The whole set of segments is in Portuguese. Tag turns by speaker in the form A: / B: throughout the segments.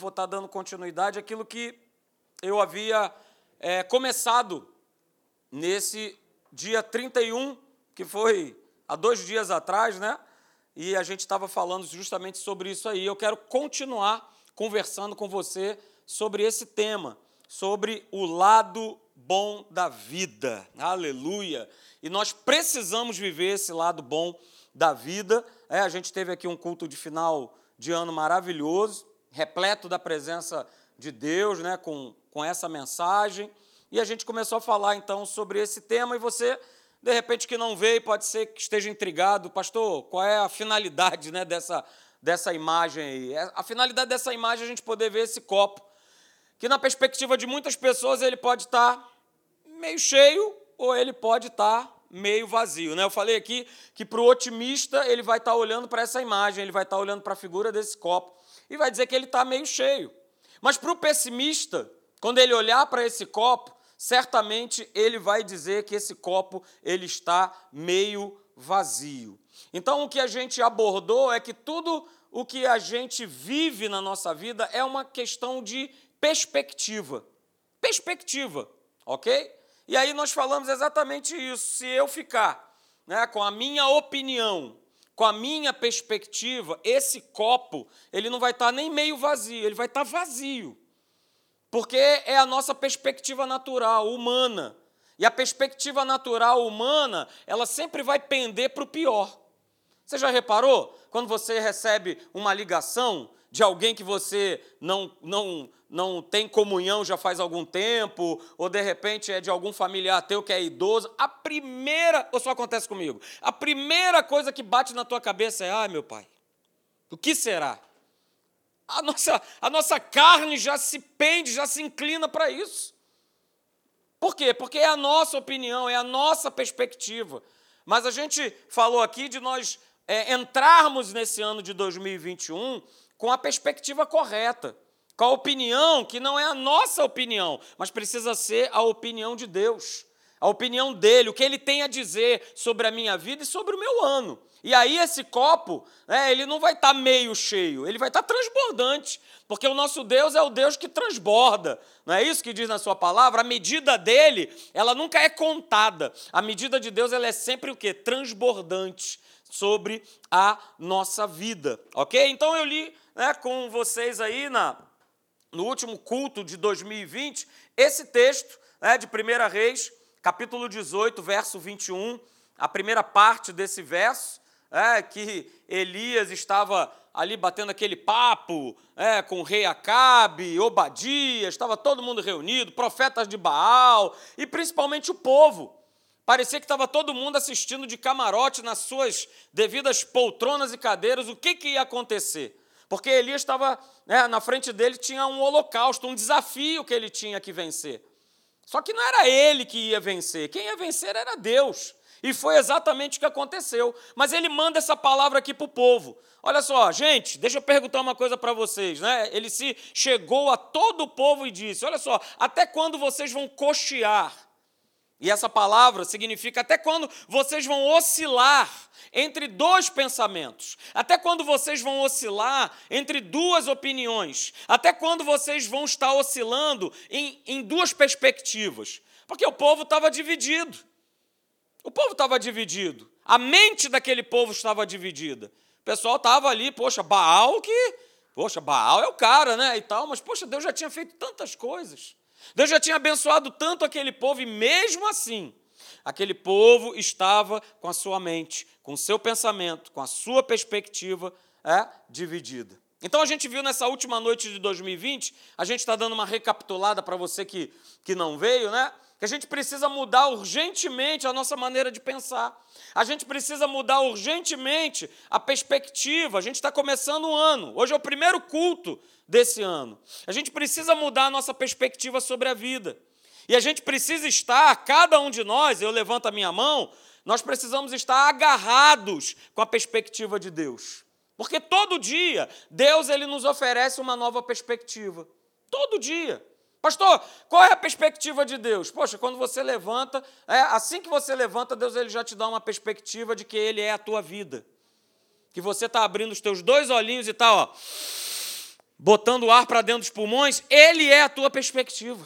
A: vou estar dando continuidade àquilo que eu havia é, começado nesse dia 31, que foi há dois dias atrás, né? E a gente estava falando justamente sobre isso aí. Eu quero continuar conversando com você sobre esse tema, sobre o lado bom da vida. Aleluia! E nós precisamos viver esse lado bom da vida. É, a gente teve aqui um culto de final de ano maravilhoso repleto da presença de Deus, né, com, com essa mensagem. E a gente começou a falar então sobre esse tema, e você, de repente, que não veio, pode ser que esteja intrigado, pastor, qual é a finalidade né, dessa, dessa imagem aí? É, a finalidade dessa imagem é a gente poder ver esse copo, que na perspectiva de muitas pessoas ele pode estar meio cheio ou ele pode estar meio vazio. Né? Eu falei aqui que para o otimista ele vai estar olhando para essa imagem, ele vai estar olhando para a figura desse copo e vai dizer que ele está meio cheio. Mas para o pessimista, quando ele olhar para esse copo, certamente ele vai dizer que esse copo ele está meio vazio. Então o que a gente abordou é que tudo o que a gente vive na nossa vida é uma questão de perspectiva. Perspectiva, ok? E aí nós falamos exatamente isso. Se eu ficar né, com a minha opinião com a minha perspectiva, esse copo, ele não vai estar nem meio vazio, ele vai estar vazio. Porque é a nossa perspectiva natural, humana. E a perspectiva natural humana, ela sempre vai pender para o pior. Você já reparou? Quando você recebe uma ligação de alguém que você não, não, não tem comunhão já faz algum tempo, ou de repente é de algum familiar teu que é idoso, a primeira, ou só acontece comigo, a primeira coisa que bate na tua cabeça é: ai meu pai, o que será? A nossa, a nossa carne já se pende, já se inclina para isso. Por quê? Porque é a nossa opinião, é a nossa perspectiva. Mas a gente falou aqui de nós é, entrarmos nesse ano de 2021 com a perspectiva correta, com a opinião que não é a nossa opinião, mas precisa ser a opinião de Deus, a opinião dele, o que ele tem a dizer sobre a minha vida e sobre o meu ano. E aí esse copo, né, ele não vai estar tá meio cheio, ele vai estar tá transbordante, porque o nosso Deus é o Deus que transborda. Não é isso que diz na sua palavra? A medida dele, ela nunca é contada. A medida de Deus, ela é sempre o quê? Transbordante sobre a nossa vida, ok? Então eu li né, com vocês aí na, no último culto de 2020 esse texto né, de 1 Reis, capítulo 18, verso 21, a primeira parte desse verso, é, que Elias estava ali batendo aquele papo é, com o rei Acabe, Obadias, estava todo mundo reunido, profetas de Baal e principalmente o povo. Parecia que estava todo mundo assistindo de camarote nas suas devidas poltronas e cadeiras o que, que ia acontecer. Porque Elias estava, né, na frente dele tinha um holocausto, um desafio que ele tinha que vencer. Só que não era ele que ia vencer, quem ia vencer era Deus. E foi exatamente o que aconteceu. Mas ele manda essa palavra aqui para o povo. Olha só, gente, deixa eu perguntar uma coisa para vocês. Né? Ele se chegou a todo o povo e disse: Olha só, até quando vocês vão cochear? E essa palavra significa até quando vocês vão oscilar entre dois pensamentos, até quando vocês vão oscilar entre duas opiniões, até quando vocês vão estar oscilando em, em duas perspectivas. Porque o povo estava dividido. O povo estava dividido. A mente daquele povo estava dividida. O pessoal estava ali, poxa, Baal que. Poxa, Baal é o cara, né? E tal, mas, poxa, Deus já tinha feito tantas coisas. Deus já tinha abençoado tanto aquele povo e mesmo assim, aquele povo estava com a sua mente, com o seu pensamento, com a sua perspectiva é, dividida. Então a gente viu nessa última noite de 2020, a gente está dando uma recapitulada para você que, que não veio, né? Que a gente precisa mudar urgentemente a nossa maneira de pensar. A gente precisa mudar urgentemente a perspectiva. A gente está começando o ano. Hoje é o primeiro culto desse ano. A gente precisa mudar a nossa perspectiva sobre a vida. E a gente precisa estar, cada um de nós, eu levanto a minha mão, nós precisamos estar agarrados com a perspectiva de Deus. Porque todo dia Deus ele nos oferece uma nova perspectiva. Todo dia. Pastor, qual é a perspectiva de Deus? Poxa, quando você levanta, é, assim que você levanta, Deus ele já te dá uma perspectiva de que Ele é a tua vida. Que você está abrindo os teus dois olhinhos e está, ó botando ar para dentro dos pulmões, ele é a tua perspectiva.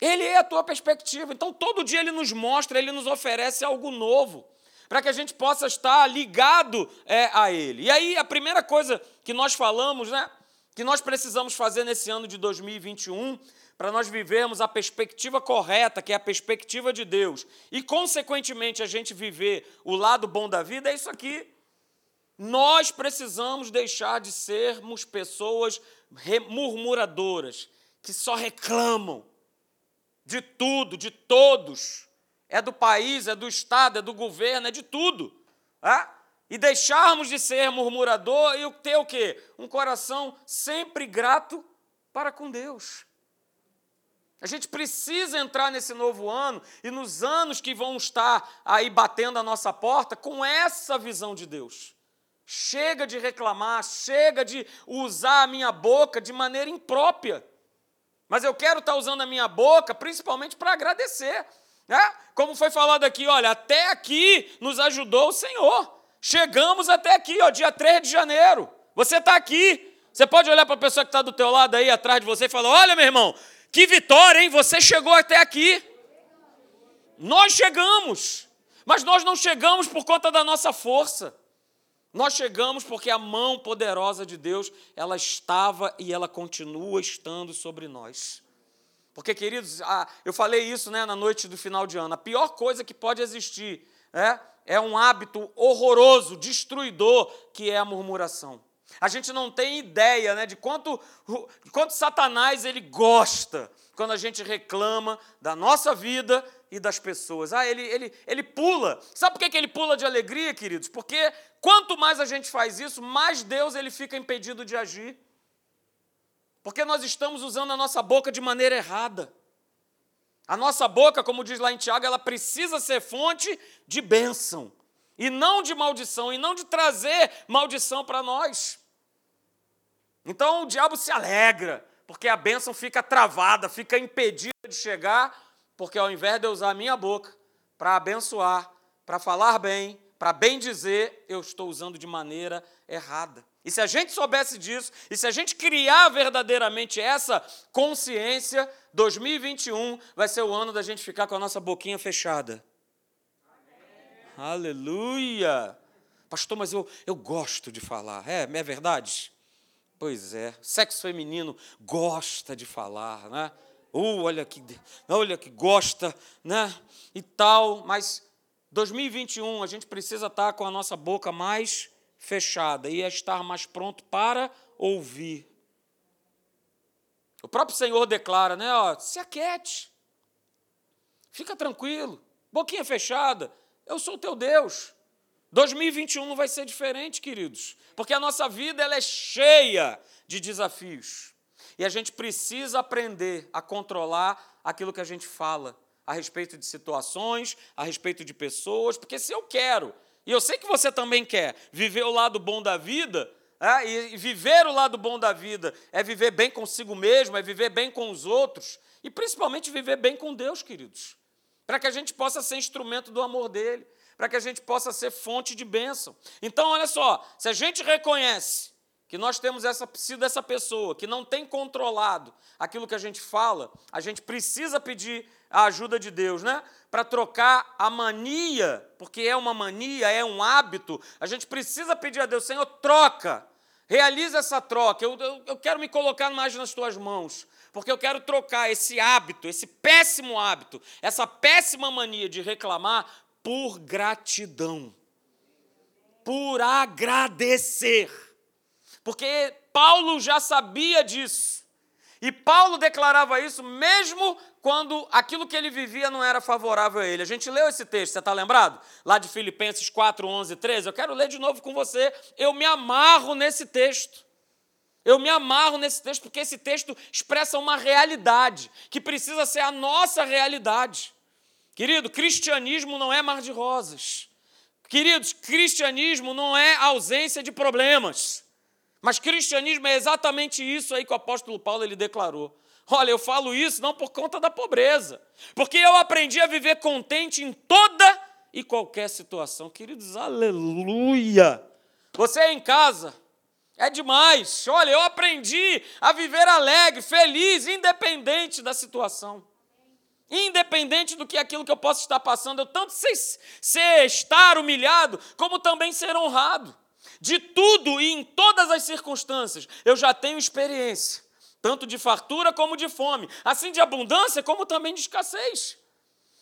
A: Ele é a tua perspectiva. Então, todo dia ele nos mostra, ele nos oferece algo novo, para que a gente possa estar ligado é, a ele. E aí, a primeira coisa que nós falamos, né, que nós precisamos fazer nesse ano de 2021, para nós vivermos a perspectiva correta, que é a perspectiva de Deus, e, consequentemente, a gente viver o lado bom da vida, é isso aqui. Nós precisamos deixar de sermos pessoas murmuradoras, que só reclamam de tudo, de todos. É do país, é do Estado, é do governo, é de tudo. É? E deixarmos de ser murmurador e ter o quê? Um coração sempre grato para com Deus. A gente precisa entrar nesse novo ano e nos anos que vão estar aí batendo a nossa porta com essa visão de Deus. Chega de reclamar, chega de usar a minha boca de maneira imprópria. Mas eu quero estar usando a minha boca principalmente para agradecer. Né? Como foi falado aqui, olha, até aqui nos ajudou o Senhor. Chegamos até aqui, ó, dia 3 de janeiro. Você está aqui. Você pode olhar para a pessoa que está do teu lado aí, atrás de você, e falar: olha, meu irmão, que vitória, hein? Você chegou até aqui. Nós chegamos. Mas nós não chegamos por conta da nossa força. Nós chegamos porque a mão poderosa de Deus, ela estava e ela continua estando sobre nós. Porque, queridos, eu falei isso né, na noite do final de ano. A pior coisa que pode existir é, é um hábito horroroso, destruidor, que é a murmuração. A gente não tem ideia né, de quanto, quanto Satanás ele gosta quando a gente reclama da nossa vida e das pessoas. Ah, ele, ele, ele pula. Sabe por que ele pula de alegria, queridos? Porque quanto mais a gente faz isso, mais Deus ele fica impedido de agir. Porque nós estamos usando a nossa boca de maneira errada. A nossa boca, como diz lá em Tiago, ela precisa ser fonte de bênção, e não de maldição, e não de trazer maldição para nós. Então o diabo se alegra, porque a bênção fica travada, fica impedida de chegar, porque ao invés de eu usar a minha boca para abençoar, para falar bem, para bem dizer, eu estou usando de maneira errada. E se a gente soubesse disso, e se a gente criar verdadeiramente essa consciência, 2021 vai ser o ano da gente ficar com a nossa boquinha fechada. Amém. Aleluia! Pastor, mas eu, eu gosto de falar. É, é verdade? Pois é. Sexo feminino gosta de falar, né? Uh, olha que, olha que gosta, né? E tal, mas 2021 a gente precisa estar com a nossa boca mais fechada e estar mais pronto para ouvir. O próprio Senhor declara, né? Ó, se aquiete, fica tranquilo, boquinha fechada, eu sou teu Deus. 2021 não vai ser diferente, queridos, porque a nossa vida ela é cheia de desafios. E a gente precisa aprender a controlar aquilo que a gente fala a respeito de situações, a respeito de pessoas, porque se eu quero e eu sei que você também quer viver o lado bom da vida, é, e viver o lado bom da vida é viver bem consigo mesmo, é viver bem com os outros, e principalmente viver bem com Deus, queridos, para que a gente possa ser instrumento do amor dele, para que a gente possa ser fonte de bênção. Então, olha só, se a gente reconhece que nós temos essa, sido essa pessoa que não tem controlado aquilo que a gente fala, a gente precisa pedir a ajuda de Deus, né? Para trocar a mania, porque é uma mania, é um hábito, a gente precisa pedir a Deus, Senhor, troca, realiza essa troca. Eu, eu, eu quero me colocar mais nas tuas mãos, porque eu quero trocar esse hábito, esse péssimo hábito, essa péssima mania de reclamar por gratidão, por agradecer. Porque Paulo já sabia disso. E Paulo declarava isso mesmo quando aquilo que ele vivia não era favorável a ele. A gente leu esse texto, você está lembrado? Lá de Filipenses 4, 11, 13. Eu quero ler de novo com você. Eu me amarro nesse texto. Eu me amarro nesse texto porque esse texto expressa uma realidade que precisa ser a nossa realidade. Querido, cristianismo não é mar de rosas. Queridos, cristianismo não é ausência de problemas. Mas cristianismo é exatamente isso aí que o apóstolo Paulo ele declarou. Olha, eu falo isso não por conta da pobreza, porque eu aprendi a viver contente em toda e qualquer situação. Queridos, aleluia! Você é em casa, É demais. Olha, eu aprendi a viver alegre, feliz, independente da situação. Independente do que aquilo que eu possa estar passando, eu tanto sei, sei estar humilhado, como também ser honrado. De tudo e em todas as circunstâncias, eu já tenho experiência, tanto de fartura como de fome, assim de abundância como também de escassez.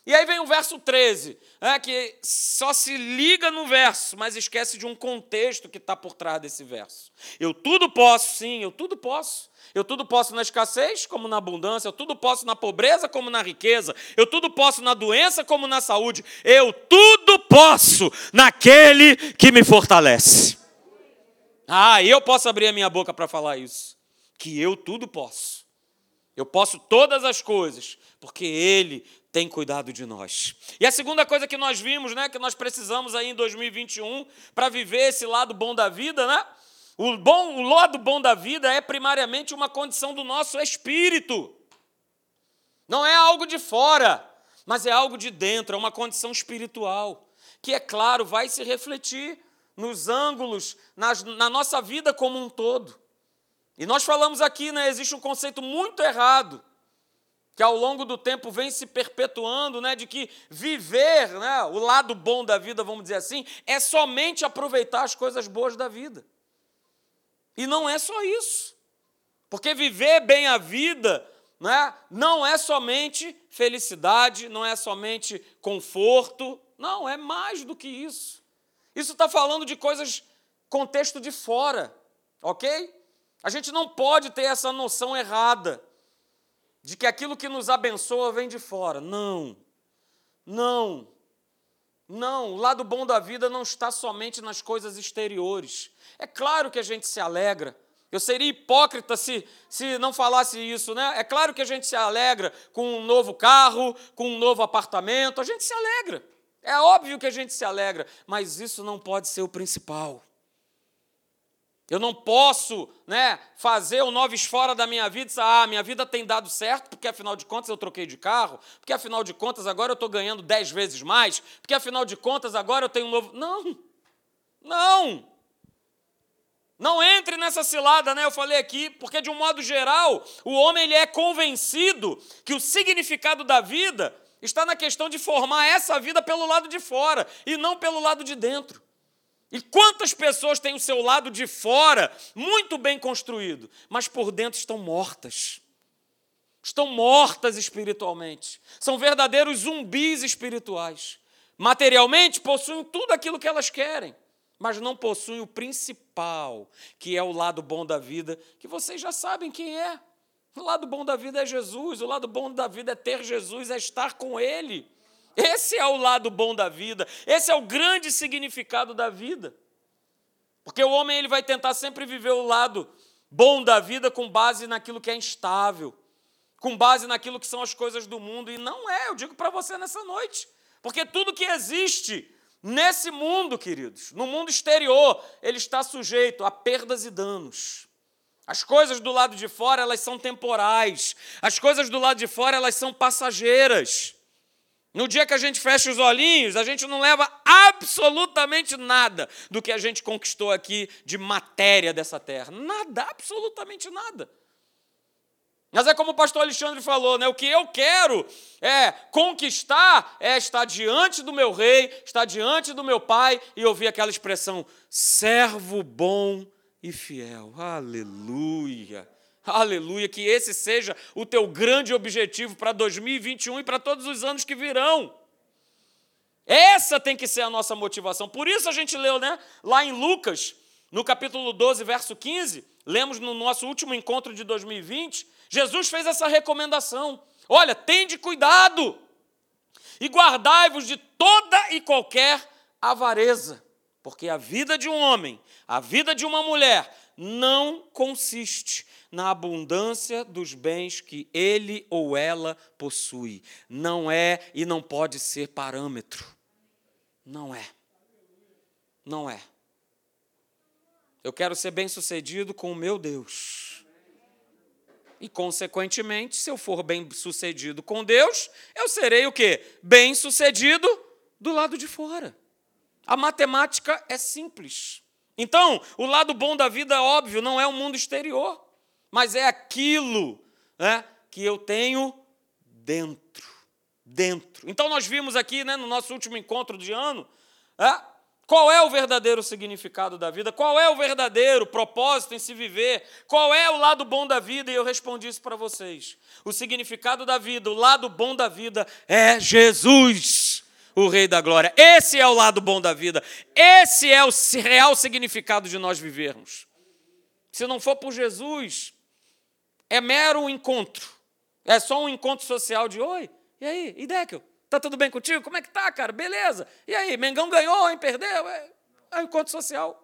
A: E aí vem o verso 13, é, que só se liga no verso, mas esquece de um contexto que está por trás desse verso. Eu tudo posso, sim, eu tudo posso. Eu tudo posso na escassez, como na abundância, eu tudo posso na pobreza, como na riqueza, eu tudo posso na doença, como na saúde, eu tudo posso naquele que me fortalece. Ah, eu posso abrir a minha boca para falar isso, que eu tudo posso. Eu posso todas as coisas, porque Ele tem cuidado de nós. E a segunda coisa que nós vimos, né, que nós precisamos aí em 2021 para viver esse lado bom da vida, né? O bom, o lado bom da vida é primariamente uma condição do nosso espírito. Não é algo de fora, mas é algo de dentro, é uma condição espiritual, que é claro, vai se refletir nos ângulos, nas, na nossa vida como um todo. E nós falamos aqui, né, existe um conceito muito errado que ao longo do tempo vem se perpetuando, né, de que viver, né, o lado bom da vida, vamos dizer assim, é somente aproveitar as coisas boas da vida. E não é só isso. Porque viver bem a vida né, não é somente felicidade, não é somente conforto, não, é mais do que isso. Isso está falando de coisas, contexto de fora, ok? A gente não pode ter essa noção errada de que aquilo que nos abençoa vem de fora. Não, não, não. O lado bom da vida não está somente nas coisas exteriores. É claro que a gente se alegra. Eu seria hipócrita se, se não falasse isso, né? É claro que a gente se alegra com um novo carro, com um novo apartamento, a gente se alegra. É óbvio que a gente se alegra, mas isso não pode ser o principal. Eu não posso né, fazer o noves fora da minha vida e dizer, ah, minha vida tem dado certo, porque afinal de contas eu troquei de carro, porque afinal de contas agora eu estou ganhando dez vezes mais, porque afinal de contas agora eu tenho um novo. Não! Não! Não entre nessa cilada, né? Eu falei aqui, porque de um modo geral, o homem ele é convencido que o significado da vida está na questão de formar essa vida pelo lado de fora e não pelo lado de dentro. E quantas pessoas têm o seu lado de fora muito bem construído, mas por dentro estão mortas. Estão mortas espiritualmente. São verdadeiros zumbis espirituais. Materialmente possuem tudo aquilo que elas querem, mas não possuem o principal, que é o lado bom da vida, que vocês já sabem quem é. O lado bom da vida é Jesus, o lado bom da vida é ter Jesus, é estar com Ele. Esse é o lado bom da vida, esse é o grande significado da vida. Porque o homem ele vai tentar sempre viver o lado bom da vida com base naquilo que é instável, com base naquilo que são as coisas do mundo, e não é, eu digo para você nessa noite. Porque tudo que existe nesse mundo, queridos, no mundo exterior, ele está sujeito a perdas e danos. As coisas do lado de fora, elas são temporais. As coisas do lado de fora, elas são passageiras. No dia que a gente fecha os olhinhos, a gente não leva absolutamente nada do que a gente conquistou aqui de matéria dessa terra. Nada, absolutamente nada. Mas é como o pastor Alexandre falou, né? O que eu quero é conquistar, é estar diante do meu rei, estar diante do meu pai e ouvir aquela expressão: servo bom e fiel. Aleluia. Aleluia, que esse seja o teu grande objetivo para 2021 e para todos os anos que virão. Essa tem que ser a nossa motivação. Por isso a gente leu, né, lá em Lucas, no capítulo 12, verso 15, lemos no nosso último encontro de 2020, Jesus fez essa recomendação. Olha, tende cuidado e guardai-vos de toda e qualquer avareza, porque a vida de um homem, a vida de uma mulher, não consiste na abundância dos bens que ele ou ela possui. Não é e não pode ser parâmetro. Não é. Não é. Eu quero ser bem-sucedido com o meu Deus. E, consequentemente, se eu for bem-sucedido com Deus, eu serei o quê? Bem-sucedido do lado de fora. A matemática é simples. Então, o lado bom da vida, óbvio, não é o mundo exterior, mas é aquilo né, que eu tenho dentro. Dentro. Então, nós vimos aqui né, no nosso último encontro de ano é, qual é o verdadeiro significado da vida, qual é o verdadeiro propósito em se viver, qual é o lado bom da vida, e eu respondi isso para vocês. O significado da vida, o lado bom da vida é Jesus o Rei da Glória. Esse é o lado bom da vida. Esse é o real significado de nós vivermos. Se não for por Jesus, é mero encontro. É só um encontro social de oi, e aí, e? Tá tudo bem contigo? Como é que tá, cara? Beleza? E aí, Mengão ganhou, hein? Perdeu? É, é um encontro social.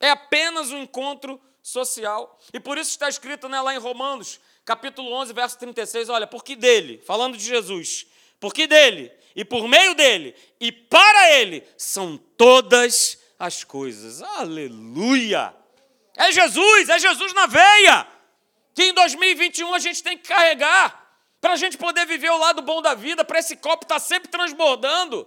A: É apenas um encontro social. E por isso está escrito né, lá em Romanos, capítulo 11, verso 36, olha, porque dele, falando de Jesus, porque dele, e por meio dele, e para ele, são todas as coisas. Aleluia! É Jesus, é Jesus na veia, que em 2021 a gente tem que carregar, para a gente poder viver o lado bom da vida, para esse copo estar tá sempre transbordando,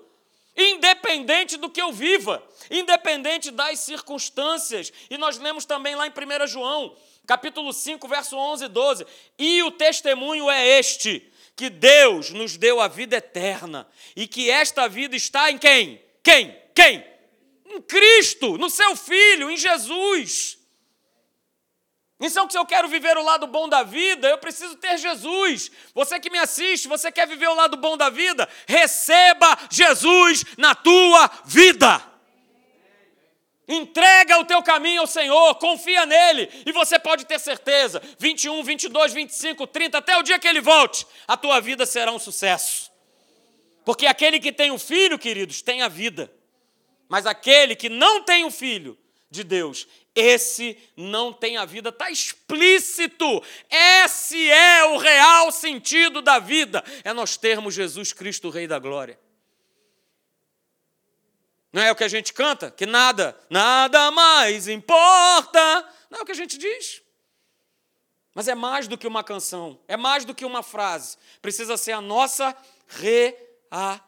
A: independente do que eu viva, independente das circunstâncias. E nós lemos também lá em 1 João, capítulo 5, verso 11 e 12: E o testemunho é este que Deus nos deu a vida eterna e que esta vida está em quem? Quem? Quem? Em Cristo, no seu Filho, em Jesus. Então, se eu quero viver o lado bom da vida, eu preciso ter Jesus. Você que me assiste, você quer viver o lado bom da vida? Receba Jesus na tua vida. Entrega o teu caminho ao Senhor, confia nele, e você pode ter certeza: 21, 22, 25, 30, até o dia que ele volte, a tua vida será um sucesso. Porque aquele que tem o um filho, queridos, tem a vida. Mas aquele que não tem o um filho de Deus, esse não tem a vida, está explícito. Esse é o real sentido da vida: é nós termos Jesus Cristo, Rei da Glória. Não é o que a gente canta? Que nada, nada mais importa. Não é o que a gente diz. Mas é mais do que uma canção, é mais do que uma frase. Precisa ser a nossa realidade.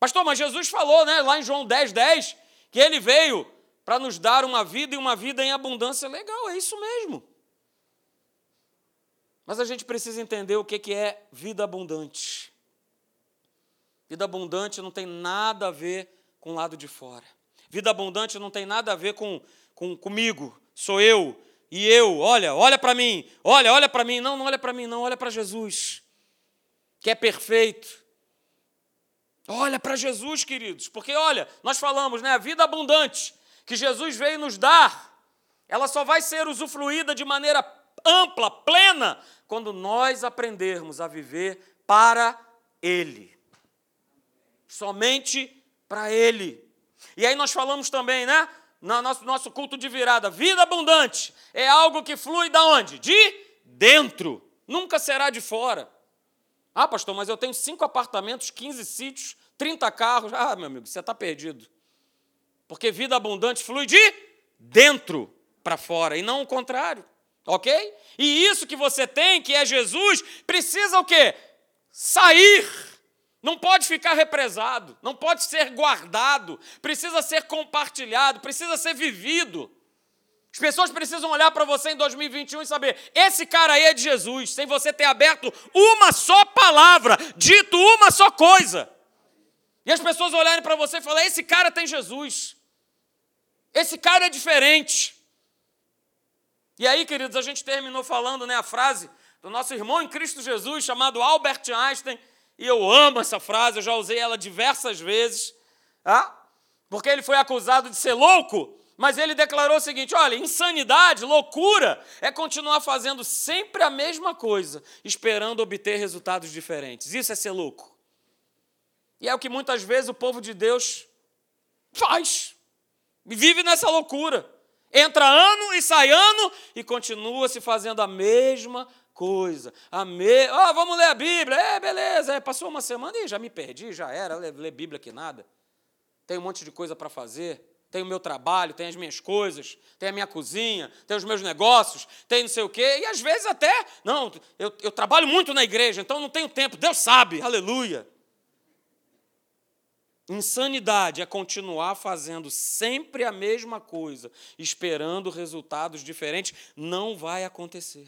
A: Pastor, mas Jesus falou, né, lá em João 10, 10, que ele veio para nos dar uma vida e uma vida em abundância. Legal, é isso mesmo. Mas a gente precisa entender o que é vida abundante. Vida abundante não tem nada a ver com o lado de fora. Vida abundante não tem nada a ver com, com comigo, sou eu e eu. Olha, olha para mim, olha, olha para mim. Não, não olha para mim, não, olha para Jesus, que é perfeito. Olha para Jesus, queridos, porque olha, nós falamos, né, a vida abundante que Jesus veio nos dar, ela só vai ser usufruída de maneira ampla, plena, quando nós aprendermos a viver para Ele somente para Ele. E aí nós falamos também, né? No nosso, nosso culto de virada, vida abundante é algo que flui da onde? De dentro, nunca será de fora. Ah, pastor, mas eu tenho cinco apartamentos, 15 sítios, 30 carros. Ah, meu amigo, você está perdido. Porque vida abundante flui de dentro para fora e não o contrário. Ok? E isso que você tem, que é Jesus, precisa o quê? Sair não pode ficar represado, não pode ser guardado, precisa ser compartilhado, precisa ser vivido. As pessoas precisam olhar para você em 2021 e saber: esse cara aí é de Jesus, sem você ter aberto uma só palavra, dito uma só coisa. E as pessoas olharem para você e falar: esse cara tem Jesus, esse cara é diferente. E aí, queridos, a gente terminou falando né, a frase do nosso irmão em Cristo Jesus, chamado Albert Einstein, e eu amo essa frase, eu já usei ela diversas vezes, ah? porque ele foi acusado de ser louco, mas ele declarou o seguinte: olha, insanidade, loucura, é continuar fazendo sempre a mesma coisa, esperando obter resultados diferentes. Isso é ser louco. E é o que muitas vezes o povo de Deus faz, vive nessa loucura. Entra ano e sai ano e continua se fazendo a mesma coisa. Amém. Oh, vamos ler a Bíblia. É, beleza. É, passou uma semana e já me perdi, já era. Ler Bíblia que nada. Tem um monte de coisa para fazer. Tem o meu trabalho, tem as minhas coisas, tem a minha cozinha, tem os meus negócios, tem não sei o quê. E às vezes até, não, eu, eu trabalho muito na igreja, então não tenho tempo. Deus sabe, aleluia. Insanidade é continuar fazendo sempre a mesma coisa, esperando resultados diferentes. Não vai acontecer.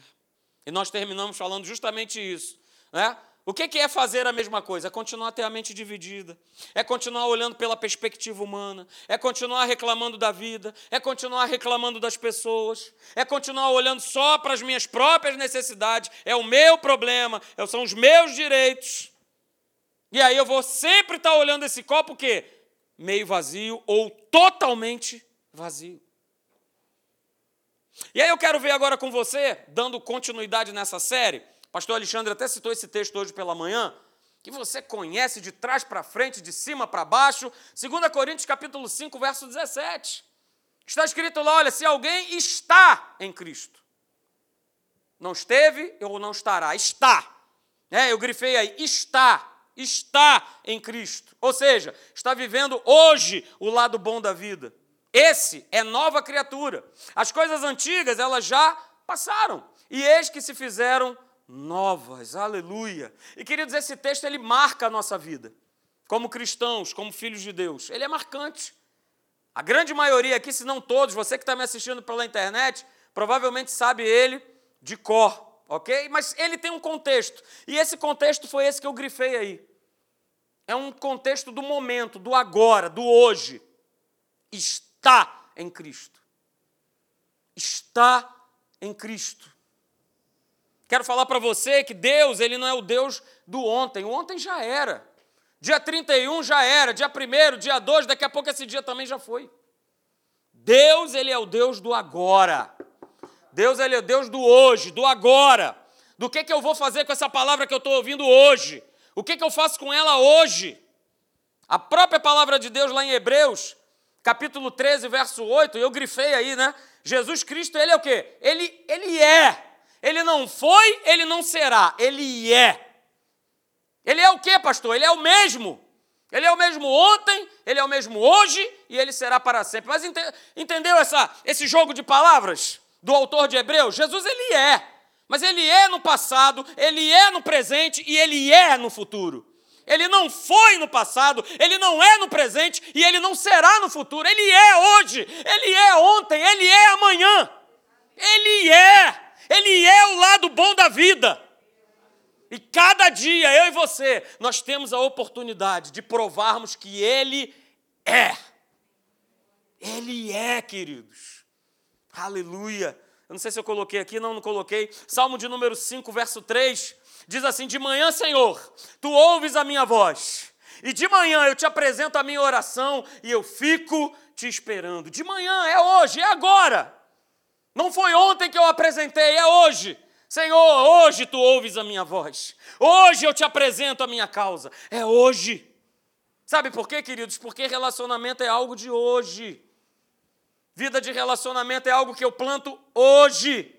A: E nós terminamos falando justamente isso. Né? O que é fazer a mesma coisa? É continuar a ter a mente dividida, é continuar olhando pela perspectiva humana, é continuar reclamando da vida, é continuar reclamando das pessoas, é continuar olhando só para as minhas próprias necessidades, é o meu problema, é, são os meus direitos. E aí eu vou sempre estar olhando esse copo que meio vazio ou totalmente vazio. E aí eu quero ver agora com você, dando continuidade nessa série, pastor Alexandre até citou esse texto hoje pela manhã, que você conhece de trás para frente, de cima para baixo, 2 Coríntios capítulo 5, verso 17. Está escrito lá, olha, se alguém está em Cristo. Não esteve ou não estará, está. É, eu grifei aí, está está em Cristo. Ou seja, está vivendo hoje o lado bom da vida. Esse é nova criatura. As coisas antigas, elas já passaram. E eis que se fizeram novas. Aleluia. E queridos, esse texto ele marca a nossa vida. Como cristãos, como filhos de Deus. Ele é marcante. A grande maioria aqui, se não todos, você que está me assistindo pela internet, provavelmente sabe ele de cor ok? Mas ele tem um contexto, e esse contexto foi esse que eu grifei aí. É um contexto do momento, do agora, do hoje. Está em Cristo. Está em Cristo. Quero falar para você que Deus, ele não é o Deus do ontem. O ontem já era. Dia 31 já era, dia 1 dia 2, daqui a pouco esse dia também já foi. Deus, ele é o Deus do agora. Deus ele é Deus do hoje, do agora. Do que, que eu vou fazer com essa palavra que eu estou ouvindo hoje? O que, que eu faço com ela hoje? A própria palavra de Deus lá em Hebreus, capítulo 13, verso 8, eu grifei aí, né? Jesus Cristo, ele é o quê? Ele, ele é. Ele não foi, ele não será. Ele é. Ele é o quê, pastor? Ele é o mesmo. Ele é o mesmo ontem, ele é o mesmo hoje e ele será para sempre. Mas ente, entendeu essa, esse jogo de palavras? do autor de Hebreus? Jesus ele é, mas ele é no passado, ele é no presente e ele é no futuro. Ele não foi no passado, ele não é no presente e ele não será no futuro. Ele é hoje, ele é ontem, ele é amanhã. Ele é, ele é o lado bom da vida. E cada dia, eu e você, nós temos a oportunidade de provarmos que Ele é. Ele é, queridos. Aleluia. Eu não sei se eu coloquei aqui, não, não coloquei. Salmo de número 5, verso 3, diz assim: De manhã, Senhor, tu ouves a minha voz, e de manhã eu te apresento a minha oração e eu fico te esperando. De manhã, é hoje, é agora. Não foi ontem que eu apresentei, é hoje. Senhor, hoje tu ouves a minha voz. Hoje eu te apresento a minha causa. É hoje. Sabe por quê, queridos? Porque relacionamento é algo de hoje. Vida de relacionamento é algo que eu planto hoje.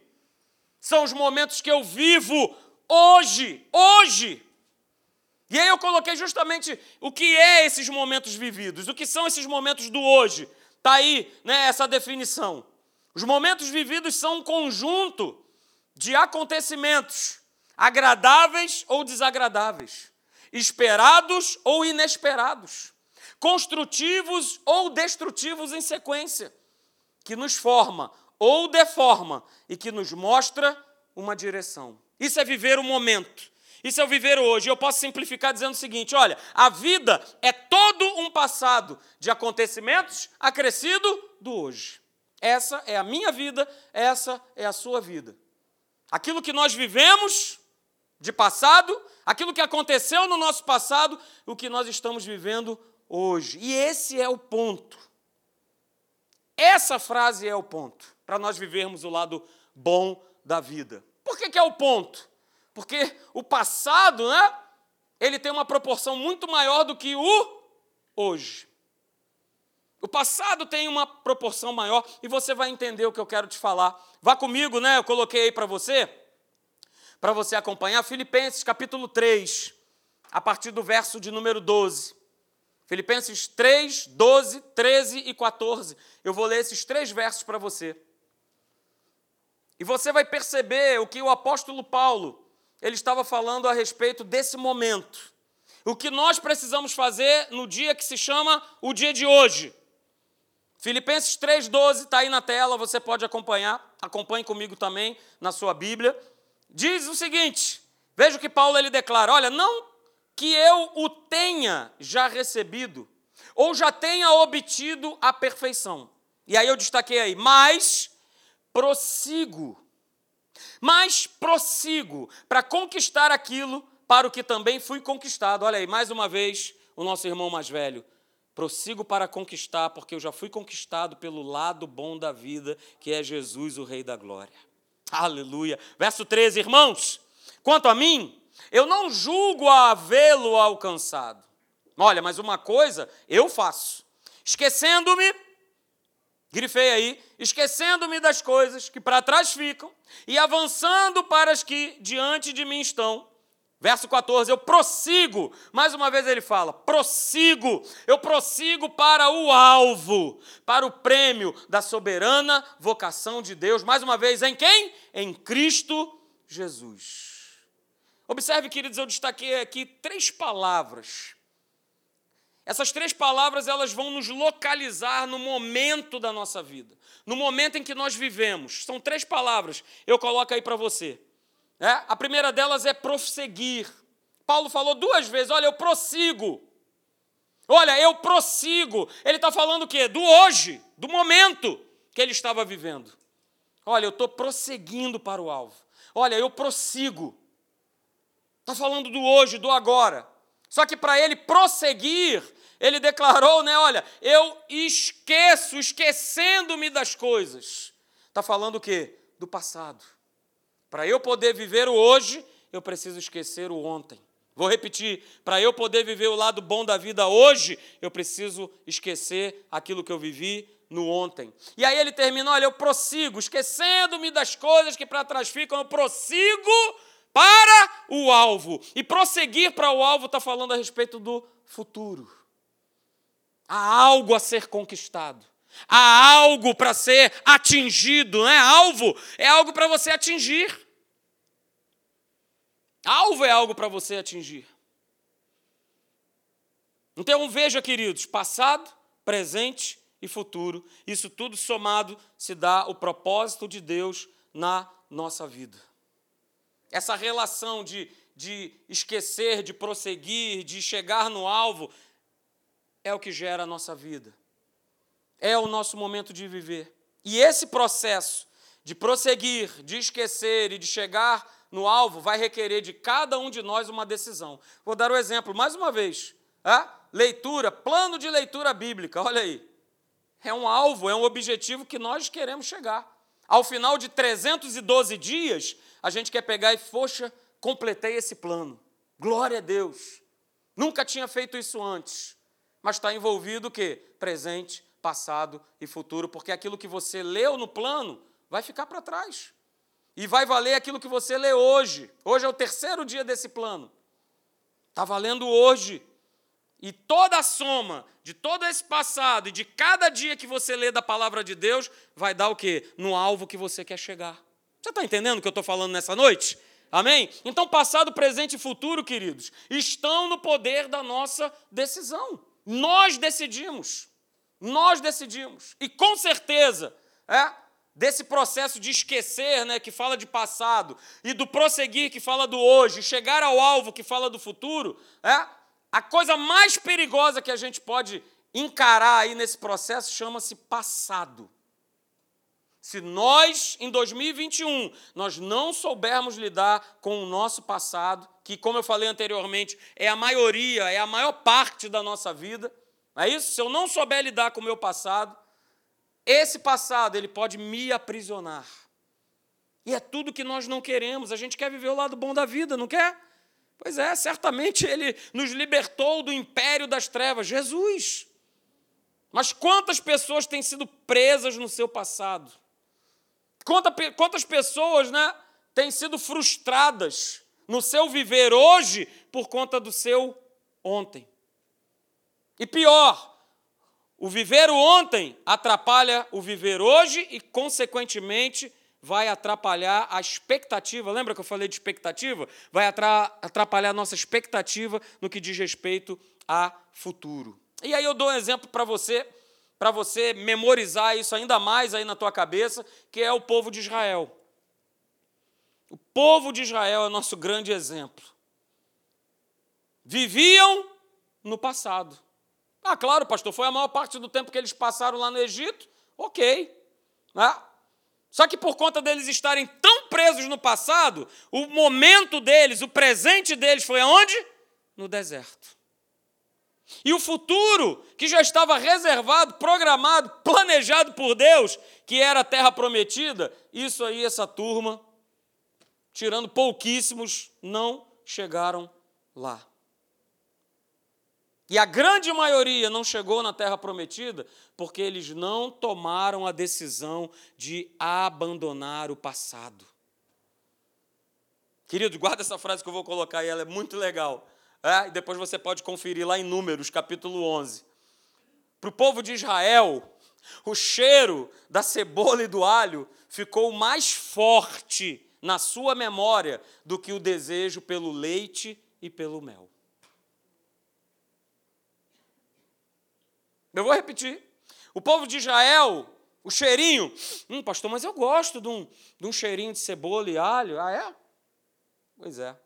A: São os momentos que eu vivo hoje, hoje. E aí eu coloquei justamente o que é esses momentos vividos, o que são esses momentos do hoje. Está aí né, essa definição. Os momentos vividos são um conjunto de acontecimentos, agradáveis ou desagradáveis, esperados ou inesperados, construtivos ou destrutivos em sequência que nos forma ou deforma e que nos mostra uma direção. Isso é viver o momento. Isso é o viver hoje. Eu posso simplificar dizendo o seguinte: olha, a vida é todo um passado de acontecimentos acrescido do hoje. Essa é a minha vida, essa é a sua vida. Aquilo que nós vivemos de passado, aquilo que aconteceu no nosso passado, o que nós estamos vivendo hoje. E esse é o ponto. Essa frase é o ponto para nós vivermos o lado bom da vida. Por que, que é o ponto? Porque o passado, né? Ele tem uma proporção muito maior do que o hoje. O passado tem uma proporção maior e você vai entender o que eu quero te falar. Vá comigo, né? Eu coloquei aí para você, para você acompanhar, Filipenses capítulo 3, a partir do verso de número 12. Filipenses 3, 12, 13 e 14. Eu vou ler esses três versos para você. E você vai perceber o que o apóstolo Paulo ele estava falando a respeito desse momento. o que nós precisamos fazer no dia que se chama o dia de hoje. Filipenses 3,12 está aí na tela, você pode acompanhar, acompanhe comigo também na sua Bíblia. Diz o seguinte: veja o que Paulo ele declara: olha, não que eu o tenha já recebido, ou já tenha obtido a perfeição. E aí eu destaquei aí, mas prossigo, mas prossigo para conquistar aquilo para o que também fui conquistado. Olha aí, mais uma vez, o nosso irmão mais velho. Prossigo para conquistar, porque eu já fui conquistado pelo lado bom da vida, que é Jesus, o Rei da Glória. Aleluia. Verso 13, irmãos. Quanto a mim, eu não julgo havê-lo alcançado. Olha, mas uma coisa eu faço, esquecendo-me, grifei aí, esquecendo-me das coisas que para trás ficam e avançando para as que diante de mim estão. Verso 14, eu prossigo, mais uma vez ele fala, prossigo, eu prossigo para o alvo, para o prêmio da soberana vocação de Deus, mais uma vez em quem? Em Cristo Jesus. Observe, queridos, eu destaquei aqui três palavras. Essas três palavras elas vão nos localizar no momento da nossa vida, no momento em que nós vivemos. São três palavras, eu coloco aí para você. É? A primeira delas é prosseguir. Paulo falou duas vezes: olha, eu prossigo. Olha, eu prossigo. Ele está falando o quê? Do hoje, do momento que ele estava vivendo. Olha, eu estou prosseguindo para o alvo. Olha, eu prossigo. Está falando do hoje, do agora. Só que para ele prosseguir, ele declarou, né? Olha, eu esqueço, esquecendo-me das coisas. Está falando o quê? Do passado. Para eu poder viver o hoje, eu preciso esquecer o ontem. Vou repetir: para eu poder viver o lado bom da vida hoje, eu preciso esquecer aquilo que eu vivi no ontem. E aí ele termina: olha, eu prossigo, esquecendo-me das coisas que para trás ficam, eu prossigo para o alvo. E prosseguir para o alvo está falando a respeito do futuro. Há algo a ser conquistado. Há algo para ser atingido, não é? Alvo é algo para você atingir. Alvo é algo para você atingir. Então veja, queridos, passado, presente e futuro, isso tudo somado se dá o propósito de Deus na nossa vida. Essa relação de, de esquecer, de prosseguir, de chegar no alvo, é o que gera a nossa vida é o nosso momento de viver. E esse processo de prosseguir, de esquecer e de chegar no alvo vai requerer de cada um de nós uma decisão. Vou dar o um exemplo mais uma vez. É? Leitura, plano de leitura bíblica, olha aí. É um alvo, é um objetivo que nós queremos chegar. Ao final de 312 dias, a gente quer pegar e, poxa, completei esse plano. Glória a Deus. Nunca tinha feito isso antes. Mas está envolvido o quê? Presente, passado e futuro, porque aquilo que você leu no plano vai ficar para trás. E vai valer aquilo que você lê hoje. Hoje é o terceiro dia desse plano. Está valendo hoje. E toda a soma de todo esse passado e de cada dia que você lê da palavra de Deus vai dar o quê? No alvo que você quer chegar. Você está entendendo o que eu estou falando nessa noite? Amém? Então, passado, presente e futuro, queridos, estão no poder da nossa decisão. Nós decidimos. Nós decidimos. E com certeza, é, desse processo de esquecer, né, que fala de passado, e do prosseguir, que fala do hoje, chegar ao alvo, que fala do futuro, é, a coisa mais perigosa que a gente pode encarar aí nesse processo chama-se passado. Se nós, em 2021, nós não soubermos lidar com o nosso passado, que, como eu falei anteriormente, é a maioria, é a maior parte da nossa vida, não é isso? Se eu não souber lidar com o meu passado, esse passado ele pode me aprisionar. E é tudo que nós não queremos. A gente quer viver o lado bom da vida, não quer? Pois é, certamente ele nos libertou do império das trevas, Jesus. Mas quantas pessoas têm sido presas no seu passado? Quantas pessoas né, têm sido frustradas no seu viver hoje por conta do seu ontem? E pior, o viver o ontem atrapalha o viver hoje e, consequentemente, vai atrapalhar a expectativa. Lembra que eu falei de expectativa? Vai atrapalhar a nossa expectativa no que diz respeito a futuro. E aí eu dou um exemplo para você, para você memorizar isso ainda mais aí na tua cabeça, que é o povo de Israel. O povo de Israel é nosso grande exemplo. Viviam no passado. Ah, claro, pastor, foi a maior parte do tempo que eles passaram lá no Egito. Ok. Né? Só que por conta deles estarem tão presos no passado, o momento deles, o presente deles foi aonde? No deserto. E o futuro, que já estava reservado, programado, planejado por Deus, que era a terra prometida, isso aí, essa turma, tirando pouquíssimos, não chegaram lá. E a grande maioria não chegou na terra prometida porque eles não tomaram a decisão de abandonar o passado. Querido, guarda essa frase que eu vou colocar aí, ela é muito legal. É? Depois você pode conferir lá em Números, capítulo 11. Para o povo de Israel, o cheiro da cebola e do alho ficou mais forte na sua memória do que o desejo pelo leite e pelo mel. Eu vou repetir. O povo de Israel, o cheirinho. Hum, pastor, mas eu gosto de um, de um cheirinho de cebola e alho. Ah, é? Pois é.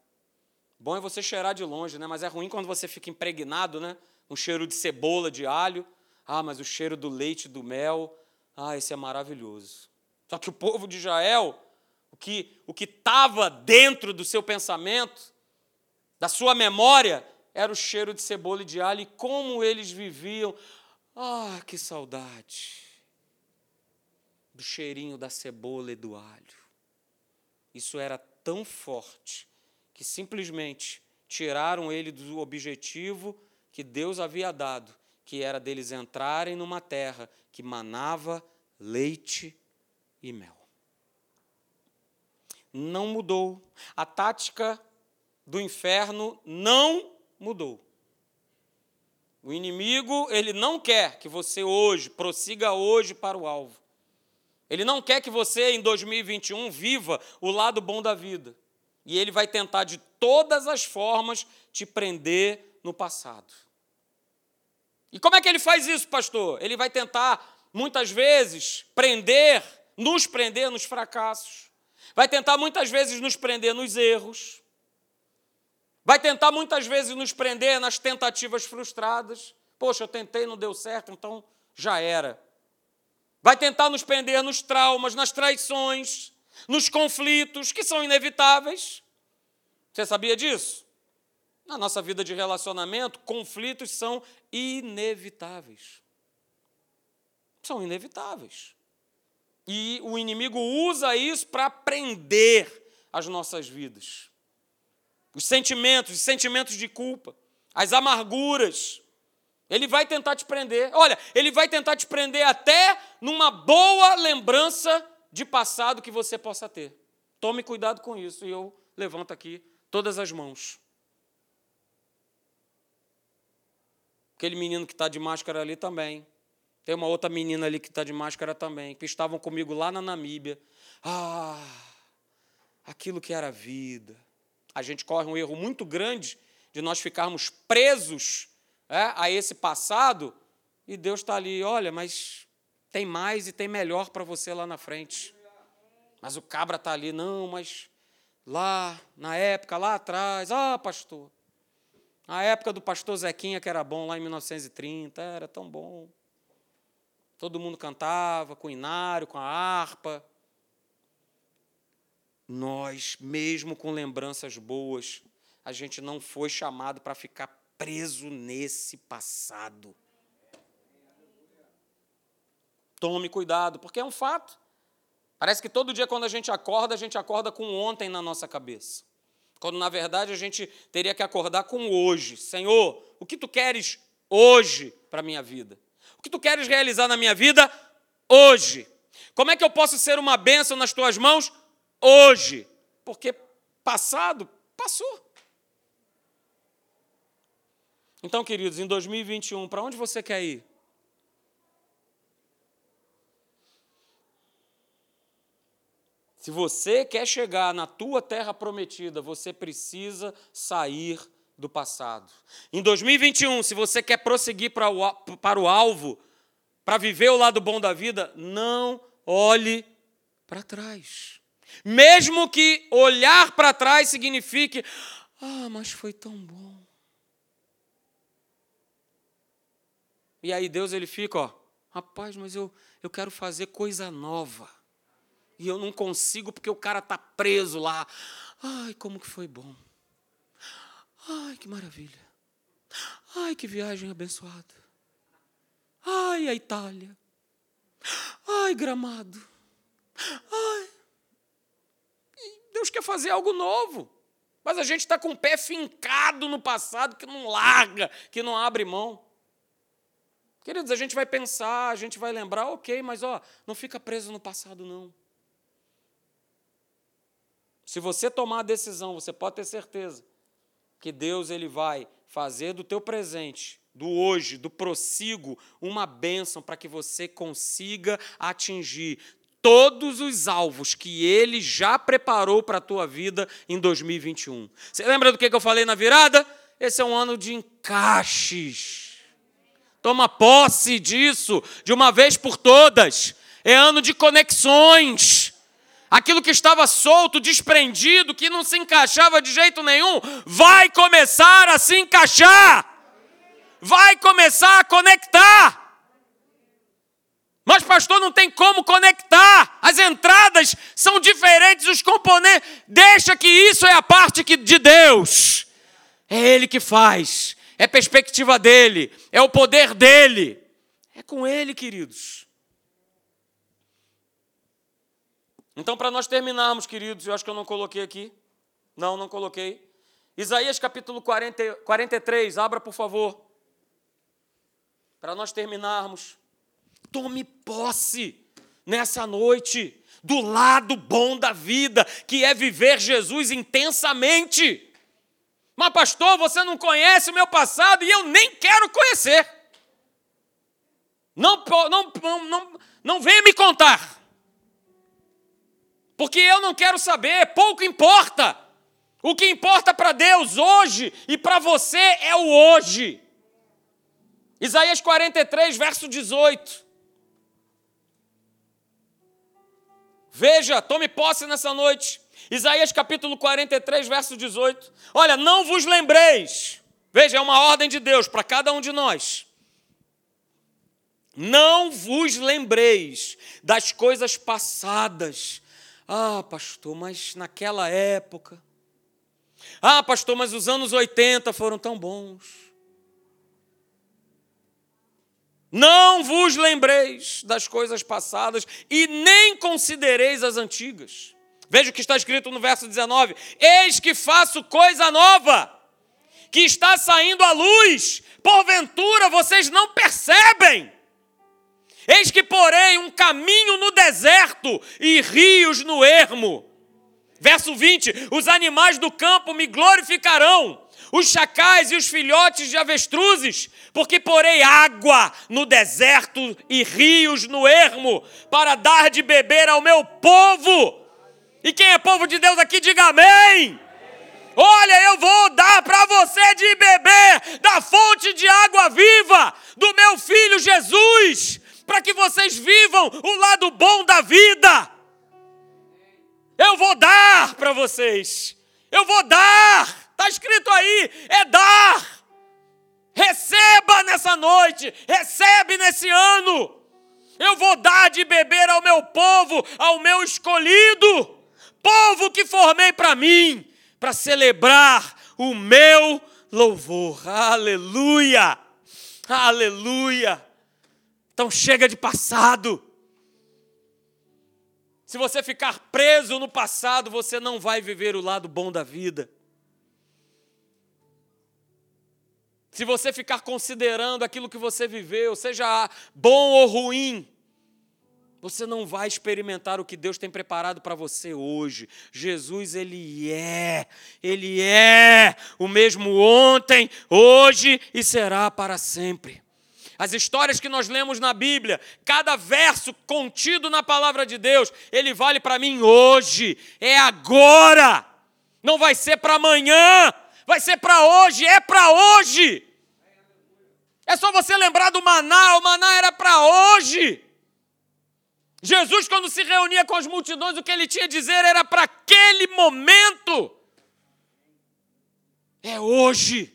A: Bom é você cheirar de longe, né? Mas é ruim quando você fica impregnado, né? Um cheiro de cebola, de alho. Ah, mas o cheiro do leite, do mel. Ah, esse é maravilhoso. Só que o povo de Israel, o que o que estava dentro do seu pensamento, da sua memória, era o cheiro de cebola e de alho e como eles viviam. Ah, que saudade do cheirinho da cebola e do alho. Isso era tão forte que simplesmente tiraram ele do objetivo que Deus havia dado, que era deles entrarem numa terra que manava leite e mel. Não mudou. A tática do inferno não mudou. O inimigo, ele não quer que você hoje prossiga hoje para o alvo. Ele não quer que você em 2021 viva o lado bom da vida. E ele vai tentar de todas as formas te prender no passado. E como é que ele faz isso, pastor? Ele vai tentar muitas vezes prender, nos prender nos fracassos. Vai tentar muitas vezes nos prender nos erros. Vai tentar muitas vezes nos prender nas tentativas frustradas. Poxa, eu tentei, não deu certo, então já era. Vai tentar nos prender nos traumas, nas traições, nos conflitos que são inevitáveis. Você sabia disso? Na nossa vida de relacionamento, conflitos são inevitáveis. São inevitáveis. E o inimigo usa isso para prender as nossas vidas os sentimentos, os sentimentos de culpa, as amarguras. Ele vai tentar te prender. Olha, ele vai tentar te prender até numa boa lembrança de passado que você possa ter. Tome cuidado com isso. E eu levanto aqui todas as mãos. Aquele menino que está de máscara ali também. Tem uma outra menina ali que está de máscara também, que estavam comigo lá na Namíbia. Ah, aquilo que era vida a gente corre um erro muito grande de nós ficarmos presos é, a esse passado e Deus está ali, olha, mas tem mais e tem melhor para você lá na frente. Mas o cabra está ali, não, mas lá, na época, lá atrás, ah, pastor, a época do pastor Zequinha, que era bom, lá em 1930, era tão bom. Todo mundo cantava com o inário, com a harpa nós, mesmo com lembranças boas, a gente não foi chamado para ficar preso nesse passado. Tome cuidado, porque é um fato. Parece que todo dia, quando a gente acorda, a gente acorda com ontem na nossa cabeça. Quando, na verdade, a gente teria que acordar com hoje. Senhor, o que tu queres hoje para a minha vida? O que tu queres realizar na minha vida hoje? Como é que eu posso ser uma bênção nas tuas mãos hoje, porque passado passou. Então, queridos, em 2021, para onde você quer ir? Se você quer chegar na tua terra prometida, você precisa sair do passado. Em 2021, se você quer prosseguir para o, para o alvo, para viver o lado bom da vida, não olhe para trás. Mesmo que olhar para trás signifique, ah, mas foi tão bom. E aí Deus ele fica, ó, rapaz, mas eu, eu quero fazer coisa nova. E eu não consigo porque o cara tá preso lá. Ai, como que foi bom. Ai, que maravilha. Ai, que viagem abençoada. Ai, a Itália. Ai, gramado. Ai. Deus quer fazer algo novo. Mas a gente está com o pé fincado no passado que não larga, que não abre mão. Queridos, a gente vai pensar, a gente vai lembrar, ok, mas ó, não fica preso no passado, não. Se você tomar a decisão, você pode ter certeza que Deus ele vai fazer do teu presente, do hoje, do prossigo, uma bênção para que você consiga atingir todos os alvos que ele já preparou para a tua vida em 2021. Você lembra do que eu falei na virada? Esse é um ano de encaixes. Toma posse disso de uma vez por todas. É ano de conexões. Aquilo que estava solto, desprendido, que não se encaixava de jeito nenhum, vai começar a se encaixar. Vai começar a conectar. Mas, pastor, não tem como conectar. As entradas são diferentes, os componentes. Deixa que isso é a parte de Deus. É Ele que faz é perspectiva dele, é o poder dele. É com ele, queridos. Então, para nós terminarmos, queridos, eu acho que eu não coloquei aqui. Não, não coloquei. Isaías capítulo 40, 43, abra por favor. Para nós terminarmos. Tome posse nessa noite do lado bom da vida, que é viver Jesus intensamente. Mas, pastor, você não conhece o meu passado e eu nem quero conhecer. Não, não, não, não, não venha me contar. Porque eu não quero saber, pouco importa. O que importa para Deus hoje e para você é o hoje. Isaías 43, verso 18. Veja, tome posse nessa noite. Isaías capítulo 43, verso 18. Olha, não vos lembreis. Veja, é uma ordem de Deus para cada um de nós. Não vos lembreis das coisas passadas. Ah, pastor, mas naquela época. Ah, pastor, mas os anos 80 foram tão bons. Não vos lembreis das coisas passadas e nem considereis as antigas. Veja o que está escrito no verso 19: Eis que faço coisa nova, que está saindo à luz, porventura vocês não percebem. Eis que porei um caminho no deserto e rios no ermo. Verso 20: Os animais do campo me glorificarão, os chacais e os filhotes de avestruzes, porque porei água no deserto e rios no ermo, para dar de beber ao meu povo. E quem é povo de Deus aqui, diga amém. Olha, eu vou dar para você de beber da fonte de água viva do meu filho Jesus, para que vocês vivam o lado bom da vida. Eu vou dar para vocês. Eu vou dar. Está escrito aí, é dar. Receba nessa noite, recebe nesse ano. Eu vou dar de beber ao meu povo, ao meu escolhido povo que formei para mim, para celebrar o meu louvor. Aleluia! Aleluia! Então chega de passado. Se você ficar preso no passado, você não vai viver o lado bom da vida. Se você ficar considerando aquilo que você viveu, seja bom ou ruim, você não vai experimentar o que Deus tem preparado para você hoje. Jesus, Ele é, Ele é o mesmo ontem, hoje e será para sempre. As histórias que nós lemos na Bíblia, cada verso contido na palavra de Deus, ele vale para mim hoje, é agora. Não vai ser para amanhã, vai ser para hoje, é para hoje. É só você lembrar do maná, o maná era para hoje. Jesus, quando se reunia com as multidões, o que ele tinha a dizer era para aquele momento. É hoje.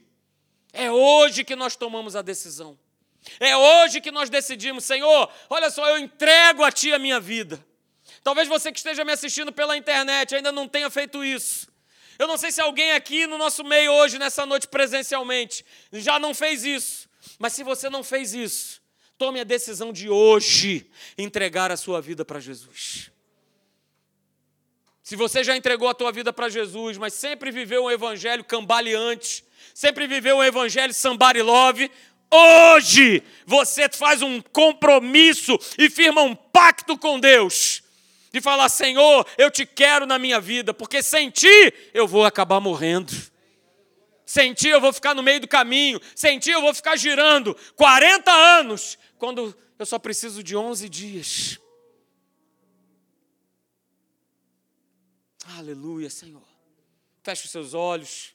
A: É hoje que nós tomamos a decisão. É hoje que nós decidimos, Senhor, olha só, eu entrego a Ti a minha vida. Talvez você que esteja me assistindo pela internet ainda não tenha feito isso. Eu não sei se alguém aqui no nosso meio hoje, nessa noite presencialmente, já não fez isso. Mas se você não fez isso, tome a decisão de hoje entregar a sua vida para Jesus. Se você já entregou a tua vida para Jesus, mas sempre viveu um evangelho cambaleante, sempre viveu um evangelho somebody love, hoje você faz um compromisso e firma um pacto com Deus. De falar, Senhor, eu te quero na minha vida, porque sem ti eu vou acabar morrendo. Sem ti eu vou ficar no meio do caminho. Sem ti eu vou ficar girando 40 anos, quando eu só preciso de 11 dias. Aleluia, Senhor. Feche os seus olhos.